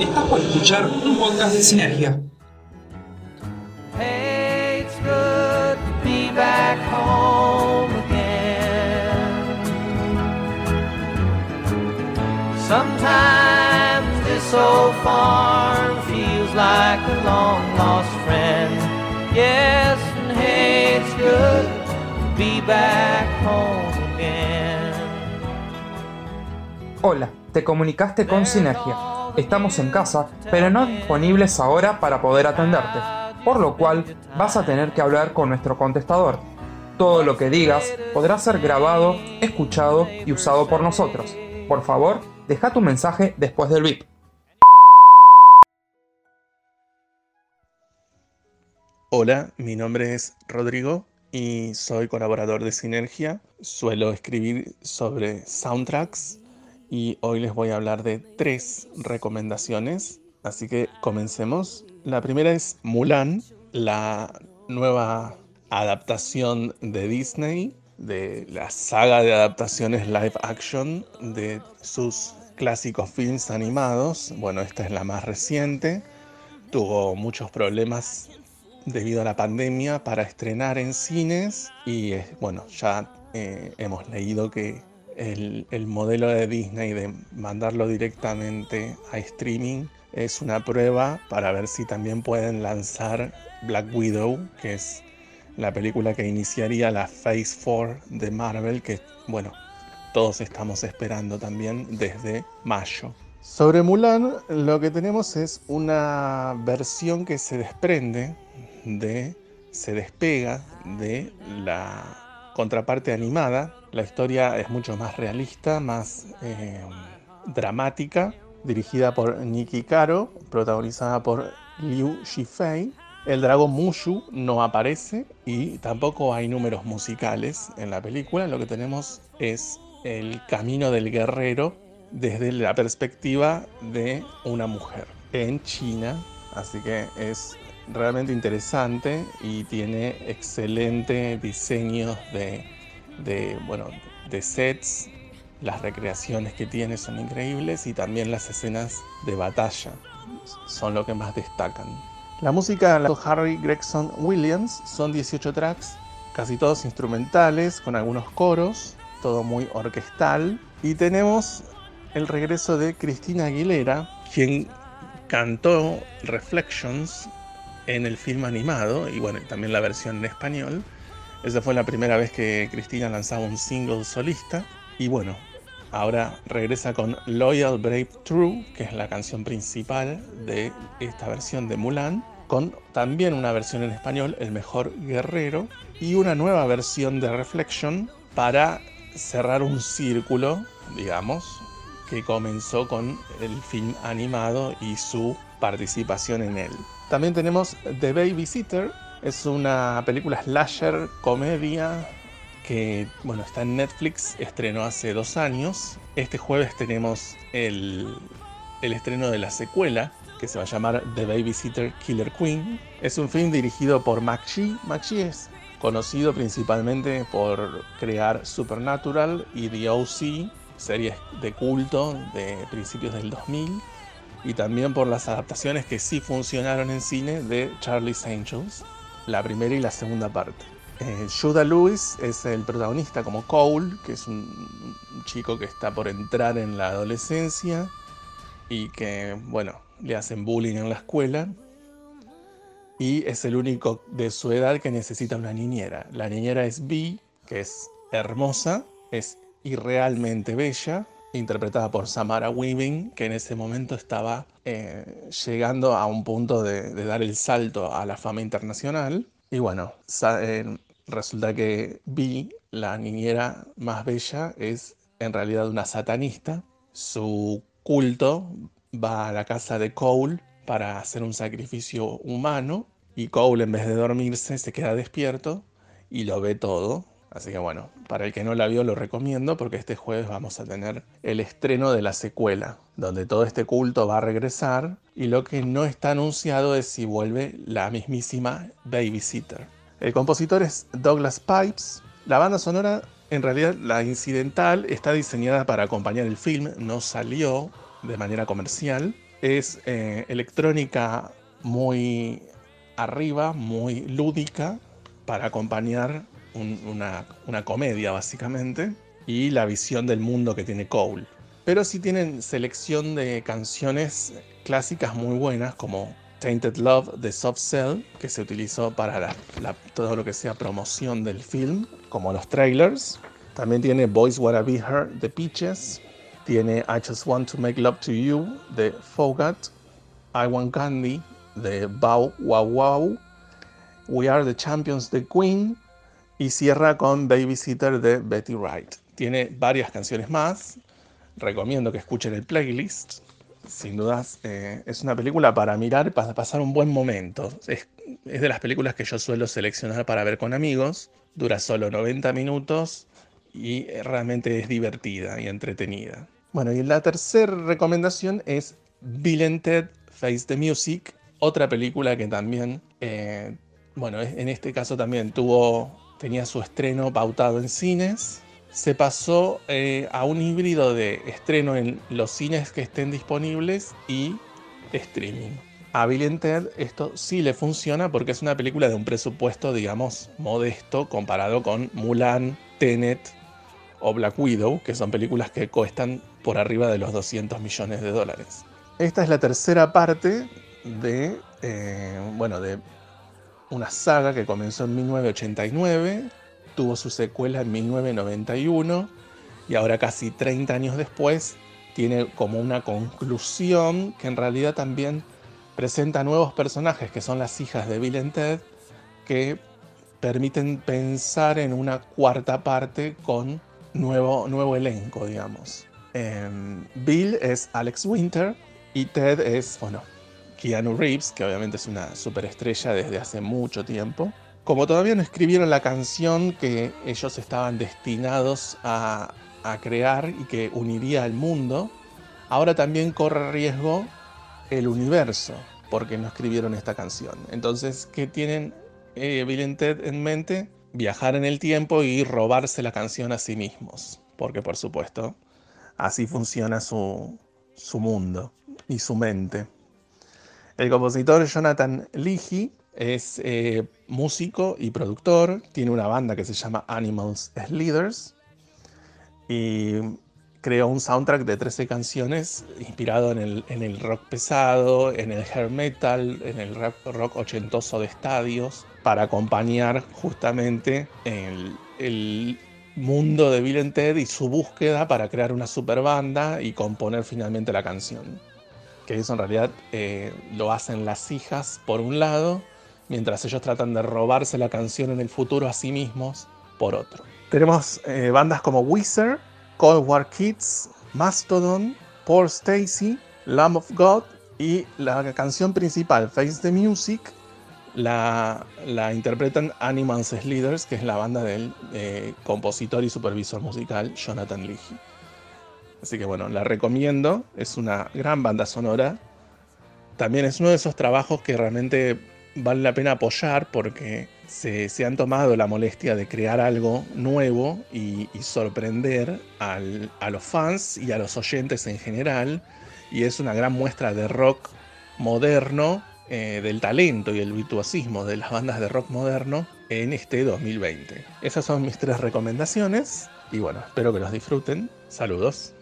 Estás por escuchar un podcast de Sinergia. Hey, it's good to be back home again. Sometimes this old farm feels like a long lost friend. Yes, and hey, it's good to be back home again. Hola, te comunicaste con Sinergia. Estamos en casa, pero no disponibles ahora para poder atenderte, por lo cual vas a tener que hablar con nuestro contestador. Todo lo que digas podrá ser grabado, escuchado y usado por nosotros. Por favor, deja tu mensaje después del bip. Hola, mi nombre es Rodrigo y soy colaborador de Sinergia. Suelo escribir sobre soundtracks y hoy les voy a hablar de tres recomendaciones. Así que comencemos. La primera es Mulan, la nueva adaptación de Disney, de la saga de adaptaciones live action de sus clásicos films animados. Bueno, esta es la más reciente. Tuvo muchos problemas debido a la pandemia para estrenar en cines y bueno, ya eh, hemos leído que el, el modelo de Disney de mandarlo directamente a streaming es una prueba para ver si también pueden lanzar Black Widow, que es la película que iniciaría la Phase 4 de Marvel, que bueno, todos estamos esperando también desde mayo. Sobre Mulan, lo que tenemos es una versión que se desprende de, se despega de la contraparte animada. La historia es mucho más realista, más eh, dramática, dirigida por Nikki Caro, protagonizada por Liu Shifei. El dragón Mushu no aparece y tampoco hay números musicales en la película. Lo que tenemos es el camino del guerrero desde la perspectiva de una mujer en China. Así que es realmente interesante y tiene excelente diseño de, de, bueno, de sets. Las recreaciones que tiene son increíbles y también las escenas de batalla son lo que más destacan. La música hizo Harry Gregson Williams son 18 tracks, casi todos instrumentales, con algunos coros, todo muy orquestal. Y tenemos el regreso de Cristina Aguilera, quien cantó Reflections en el film animado y bueno, también la versión en español. Esa fue la primera vez que Cristina lanzaba un single solista y bueno, ahora regresa con Loyal Brave True, que es la canción principal de esta versión de Mulan, con también una versión en español, El Mejor Guerrero, y una nueva versión de Reflection para cerrar un círculo, digamos, que comenzó con el film animado y su participación en él. También tenemos The Babysitter, es una película slasher comedia que bueno, está en Netflix, estrenó hace dos años. Este jueves tenemos el, el estreno de la secuela, que se va a llamar The Babysitter Killer Queen. Es un film dirigido por Mac Chi es conocido principalmente por crear Supernatural y The OC, series de culto de principios del 2000 y también por las adaptaciones que sí funcionaron en cine de Charlie's Angels, la primera y la segunda parte. Eh, Judah Lewis es el protagonista como Cole, que es un, chico que está por entrar en la adolescencia y que, bueno, le hacen bullying en la escuela. Y es el único de su edad que necesita una niñera. La niñera es Bee, que es hermosa, es irrealmente bella, interpretada por Samara Weaving, que en ese momento estaba eh, llegando a un punto de, de, dar el salto a la fama internacional. Y bueno, eh, resulta que Vi, la niñera más bella, es en realidad una satanista. Su culto va a la casa de Cole para hacer un sacrificio humano y Cole en vez de dormirse se queda despierto y lo ve todo Así que bueno, para el que no la vio lo recomiendo porque este jueves vamos a tener el estreno de la secuela, donde todo este culto va a regresar y lo que no está anunciado es si vuelve la mismísima Babysitter. El compositor es Douglas Pipes. La banda sonora, en realidad la incidental, está diseñada para acompañar el film, no salió de manera comercial. es eh, electrónica muy arriba, muy lúdica, para acompañar una, una comedia básicamente, y la visión del mundo que tiene Cole. Pero sí tienen selección de canciones clásicas muy buenas como Tainted Love de Soft Cell, que se utilizó para todo lo que sea promoción del film, como los trailers. También tiene Boys Wanna Be Her de Peaches. Tiene I Just Want to Make Love to You de Fogat. I Want Candy de Bow Wow Wow. We Are the Champions de Queen. Y cierra con Babysitter de Betty Wright. Tiene varias canciones más. Recomiendo que escuchen el playlist sin dudas, eh, es una película para mirar, para pasar un buen momento. Es, de las películas que yo suelo seleccionar para ver con amigos. Dura solo 90 minutos y realmente es divertida y entretenida. Bueno, y la tercera recomendación es Bill Ted Face the Music, otra película que también, eh, bueno, en este caso también tuvo, tenía su estreno pautado en cines se pasó eh, a un híbrido de estreno en los cines que estén disponibles y streaming. A Bill esto sí le funciona porque es una película de un presupuesto, digamos, modesto comparado con Mulan, Tenet o Black Widow, que son películas que cuestan por arriba de los 200 millones de dólares. Esta es la tercera parte de, eh, bueno, de una saga que comenzó en 1989 tuvo su secuela en 1991 y ahora casi 30 años después tiene como una conclusión que en realidad también presenta nuevos personajes que son las hijas de Bill y Ted que permiten pensar en una cuarta parte con nuevo, nuevo elenco, digamos. Em, Bill es Alex Winter y Ted es, bueno, Keanu Reeves, que obviamente es una superestrella desde hace mucho tiempo. Como todavía no escribieron la canción que ellos estaban destinados a, crear y que uniría al mundo, ahora también corre riesgo el universo porque no escribieron esta canción. Entonces, ¿qué tienen eh, Bill Ted en mente? Viajar en el tiempo y robarse la canción a sí mismos. Porque, por supuesto, así funciona su, su mundo y su mente. El compositor Jonathan Leahy es eh, músico y productor, tiene una banda que se llama Animals as Leaders y creó un soundtrack de 13 canciones inspirado en el, rock pesado, en el hair metal, en el rock, ochentoso de estadios, para acompañar justamente el, el mundo de Bill Ted y su búsqueda para crear una super banda y componer finalmente la canción. Que eso en realidad eh, lo hacen las hijas por un lado mientras ellos tratan de robarse la canción en el futuro a sí mismos por otro. Tenemos eh, bandas como Wizard, Cold War Kids, Mastodon, Paul Stacy, Lamb of God y la canción principal, Face the Music, la, interpretan Animals Leaders, que es la banda del eh, compositor y supervisor musical Jonathan Leahy. Así que bueno, la recomiendo, es una gran banda sonora. También es uno de esos trabajos que realmente vale la pena apoyar porque se, han tomado la molestia de crear algo nuevo y, sorprender a los fans y a los oyentes en general. Y es una gran muestra de rock moderno, eh, del talento y el virtuosismo de las bandas de rock moderno en este 2020. Esas son mis tres recomendaciones y bueno, espero que los disfruten. Saludos.